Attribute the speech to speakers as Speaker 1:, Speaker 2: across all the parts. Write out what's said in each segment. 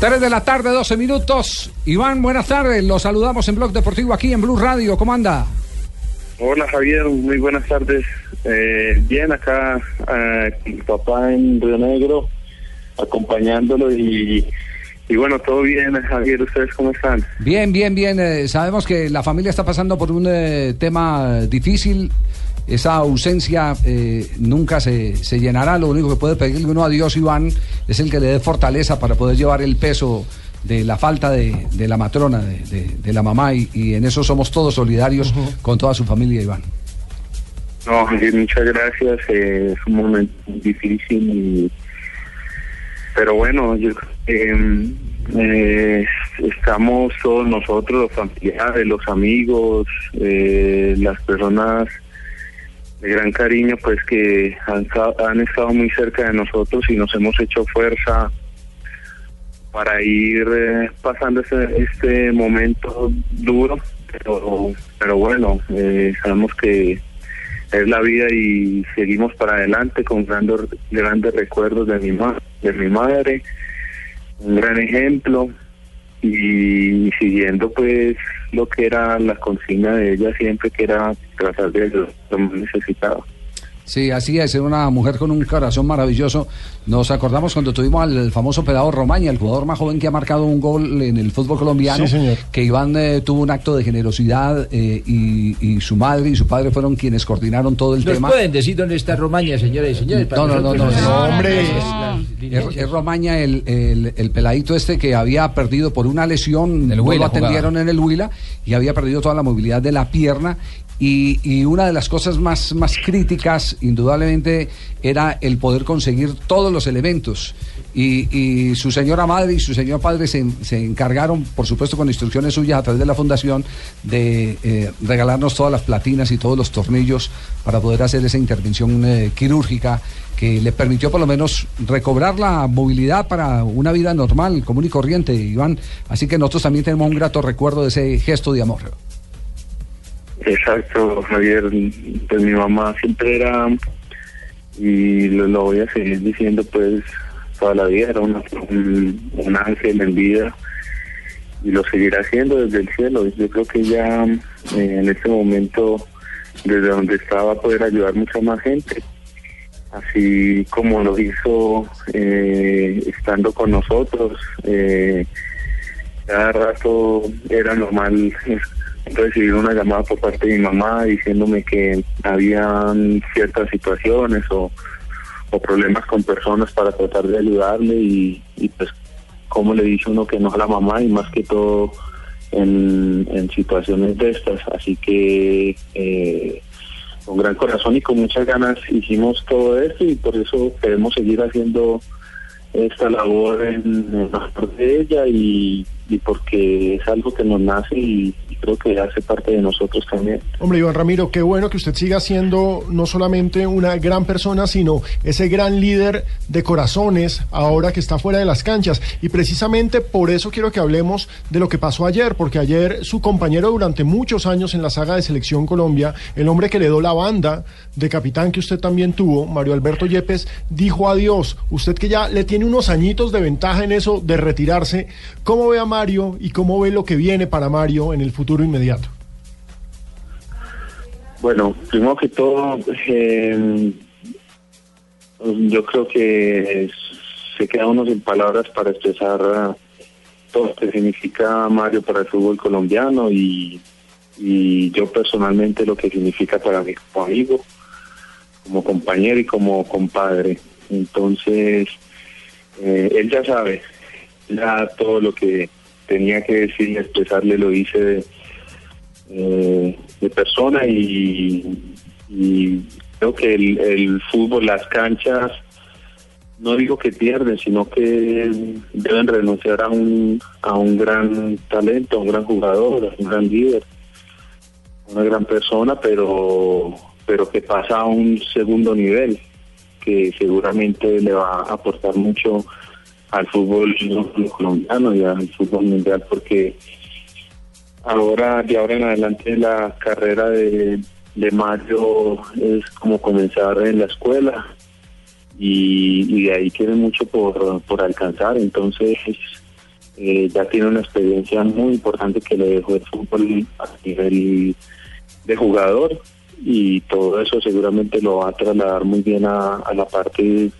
Speaker 1: 3 de la tarde, 12 minutos. Iván, buenas tardes. Los saludamos en Blog Deportivo aquí en Blue Radio. ¿Cómo anda?
Speaker 2: Hola Javier, muy buenas tardes. Eh, bien, acá eh, mi papá en Río Negro, acompañándolo y, y bueno, todo bien, Javier. ¿Ustedes cómo están?
Speaker 1: Bien, bien, bien. Eh, sabemos que la familia está pasando por un eh, tema difícil. Esa ausencia eh, nunca se, se llenará. Lo único que puede pedirle uno a Dios, Iván, es el que le dé fortaleza para poder llevar el peso de la falta de, de la matrona, de, de- de la mamá, y, y en eso somos todos solidarios con toda su familia, Iván.
Speaker 2: No, muchas gracias. eh, es un momento difícil, y- pero bueno, yo mm, eh, estamos todos nosotros, los familiares, los amigos, eh, las personas de gran cariño, pues que han, han estado muy cerca de nosotros y nos hemos hecho fuerza para ir eh, pasando este, este momento duro, pero, pero bueno, eh, sabemos que es la vida y seguimos para adelante con grandes, grandes recuerdos de mi, ma de mi madre, un gran ejemplo y siguiendo pues lo que era la consigna de ella siempre que era tratar de ayudar a los necesitados.
Speaker 1: Sí, así es, era una mujer con un corazón maravilloso. Nos acordamos cuando tuvimos al famoso pelado Romaña, el jugador más joven que ha marcado un gol en el fútbol colombiano,
Speaker 3: Sí, señor.
Speaker 1: que Iván eh, tuvo un acto de generosidad eh, y, y su madre y su padre fueron quienes coordinaron todo el
Speaker 4: ¿Nos
Speaker 1: tema.
Speaker 4: pueden decir dónde está Romaña, señoras y señores? Para
Speaker 1: No, no, no, no,
Speaker 3: hombre.
Speaker 1: Es, es Romaña el, el- el peladito este que había perdido por una lesión,
Speaker 5: el
Speaker 1: no
Speaker 5: Huila
Speaker 1: lo atendieron
Speaker 5: jugaba.
Speaker 1: en el Huila y había perdido toda la movilidad de la pierna. Y, y una de las cosas más, más críticas, indudablemente, era el poder conseguir todos los elementos. Y, y su señora madre y su señor padre se, se encargaron, por supuesto con instrucciones suyas a través de la fundación, de eh, regalarnos todas las platinas y todos los tornillos para poder hacer esa intervención eh, quirúrgica que le permitió por lo menos recobrar la movilidad para una vida normal, común y corriente, Iván. Así que nosotros también tenemos un grato recuerdo de ese gesto de amor.
Speaker 2: Exacto, Javier. Pues mi mamá siempre era, y lo, voy a seguir diciendo pues toda la vida, era una- un, un ángel en vida y lo seguirá haciendo desde el cielo. Yo creo que ya eh, en este momento, desde donde estaba, poder ayudar mucha más gente. Así como lo hizo eh, estando con nosotros. Eh, cada rato era normal recibir una llamada por parte de mi mamá diciéndome que habían ciertas situaciones o, o problemas con personas para tratar de ayudarle y, pues cómo le dice uno que no a la mamá y más que todo en, situaciones de estas. Así que eh, con gran corazón y con muchas ganas hicimos todo esto y por eso queremos seguir haciendo esta labor en, en de ella y, y porque es algo que nos nace y, creo que hace parte de nosotros también.
Speaker 3: Hombre, Iván Ramiro, qué bueno que usted siga siendo no solamente una gran persona, sino ese gran líder de corazones ahora que está fuera de las canchas. Y precisamente por eso quiero que hablemos de lo que pasó ayer, porque ayer su compañero durante muchos años en la saga de Selección Colombia, el hombre que le dio la banda de capitán que usted también tuvo, Mario Alberto Yepes, dijo adiós. Usted que ya le tiene unos añitos de ventaja en eso de retirarse, ¿cómo ve a Mario y cómo ve lo que viene para Mario en el futuro inmediato?
Speaker 2: Bueno, primero que todo, eh, yo creo que se queda uno sin palabras para expresar ah, todo lo que significa Mario para el fútbol colombiano y, y yo personalmente lo que significa para mí como amigo, como compañero y como compadre. Entonces, eh, él ya sabe, ya todo lo que tenía que decir y expresarle lo hice eh, de persona y, creo que el, el fútbol, las canchas, no digo que pierden, sino que deben renunciar a un, a un gran talento, a un gran jugador, a un gran líder, una gran persona, pero, pero que pasa a un segundo nivel, que seguramente le va a aportar mucho al fútbol colombiano y al fútbol mundial, porque ahora, de ahora en adelante, la carrera de, de Mario es como comenzar en la escuela y, y de ahí tiene mucho por, por alcanzar. Entonces, eh, ya tiene una experiencia muy importante que le dejó el fútbol a nivel de jugador y todo eso seguramente lo va a trasladar muy bien a, la parte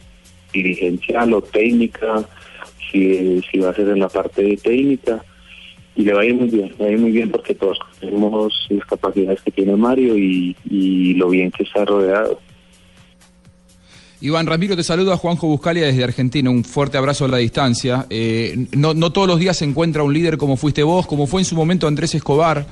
Speaker 2: dirigencial o técnica, si, si va a ser en la parte técnica y le va a ir muy bien, le va a ir muy bien porque todos tenemos las capacidades que tiene Mario y lo bien que está rodeado.
Speaker 5: Iván Ramiro, te saluda Juanjo Buscalia desde Argentina. Un fuerte abrazo a la distancia. Eh, no, no, todos los días se encuentra un líder como fuiste vos, como fue en su momento Andrés Escobar,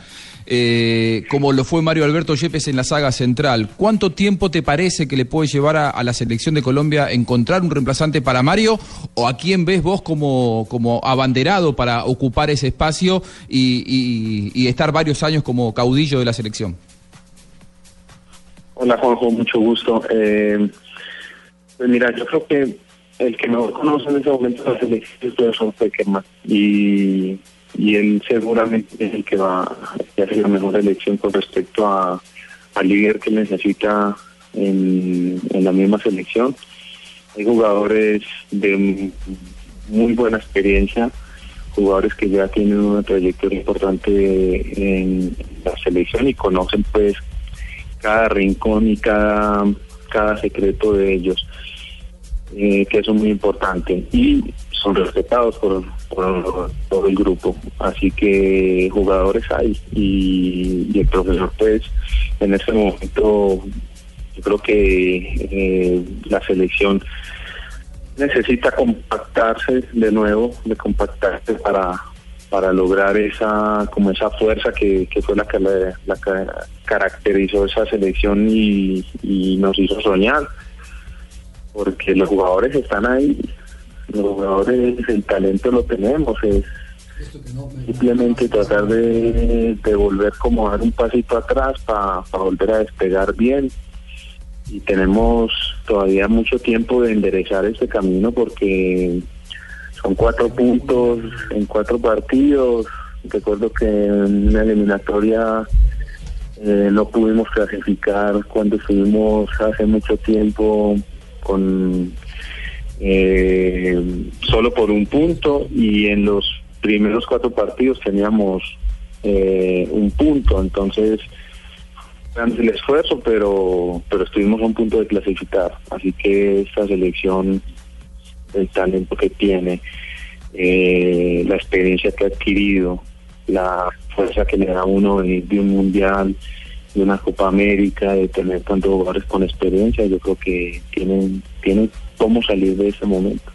Speaker 5: eh, como lo fue Mario Alberto Yepes en la saga central. ¿Cuánto tiempo te parece que le puede llevar a, la selección de Colombia encontrar un reemplazante para Mario? ¿O a quién ves vos como, como abanderado para ocupar ese espacio y, y estar varios años como caudillo de la selección?
Speaker 2: Hola Juanjo, mucho gusto. Eh, pues mira, yo creo que el que mejor conoce en ese momento las elecciones son Peckerman y, y él seguramente es el que va a hacer la mejor elección con respecto a al líder que necesita en, en la misma selección. Hay jugadores de muy buena experiencia, jugadores que ya tienen una trayectoria importante en la selección y conocen pues cada rincón y cada cada secreto de ellos, eh, que eso es muy importante. Y son respetados por, todo el grupo. Así que jugadores hay y, el profesor pues en ese momento yo creo que eh, la selección necesita compactarse de nuevo, de compactarse para para lograr esa como esa fuerza que, que fue la que la caracterizó esa selección y, nos hizo soñar porque los jugadores están ahí los jugadores el talento lo tenemos es simplemente tratar de, de volver como dar un pasito atrás para volver a despegar bien y tenemos todavía mucho tiempo de enderezar este camino porque son cuatro puntos en cuatro partidos. Recuerdo que en la eliminatoria eh, no pudimos clasificar cuando estuvimos hace mucho tiempo con eh, solo por un punto y en los primeros cuatro partidos teníamos eh, un punto. Entonces, grande el esfuerzo, pero, pero estuvimos a un punto de clasificar. Así que esta selección el talento que tiene, eh, la experiencia que ha adquirido, la fuerza que le da uno de, de un mundial, de una Copa América, de tener tantos jugadores con experiencia, yo creo que tienen, tienen cómo salir de ese momento.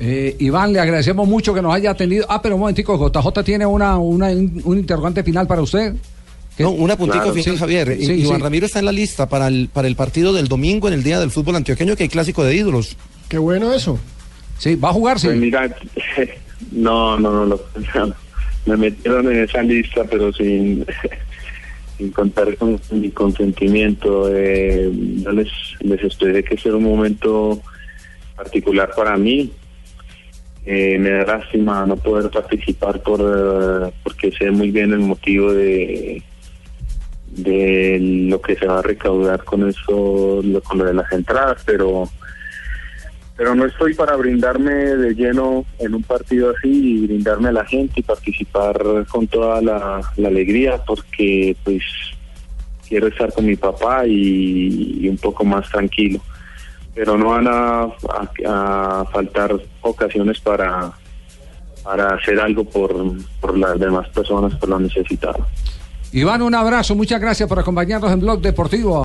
Speaker 1: Eh, Iván, le agradecemos mucho que nos haya atendido. Ah, pero un momentico, JJ tiene una, una un interrogante final para usted.
Speaker 6: No, un apuntico final, Javier. Iván Ramiro está en la lista para el, para el partido del domingo en el Día del Fútbol Antioqueño, que hay clásico de ídolos.
Speaker 3: Qué bueno eso.
Speaker 1: Sí, va a jugarse.
Speaker 2: Pues mira, no, no, no, me metieron en esa lista, pero sin, sin contar con mi consentimiento. Eh, yo les, les esperé que sea un momento particular para mí. Eh, me da lástima no poder participar por eh, porque sé muy bien el motivo de de lo que se va a recaudar con eso, con lo de las entradas, pero pero no estoy para brindarme de lleno en un partido así y brindarme a la gente y participar con toda la, alegría porque pues quiero estar con mi papá y, un poco más tranquilo pero no van a, faltar ocasiones para para hacer algo por, por las demás personas por lo necesitadas.
Speaker 1: Iván, un abrazo, muchas gracias por acompañarnos en Blog Deportivo.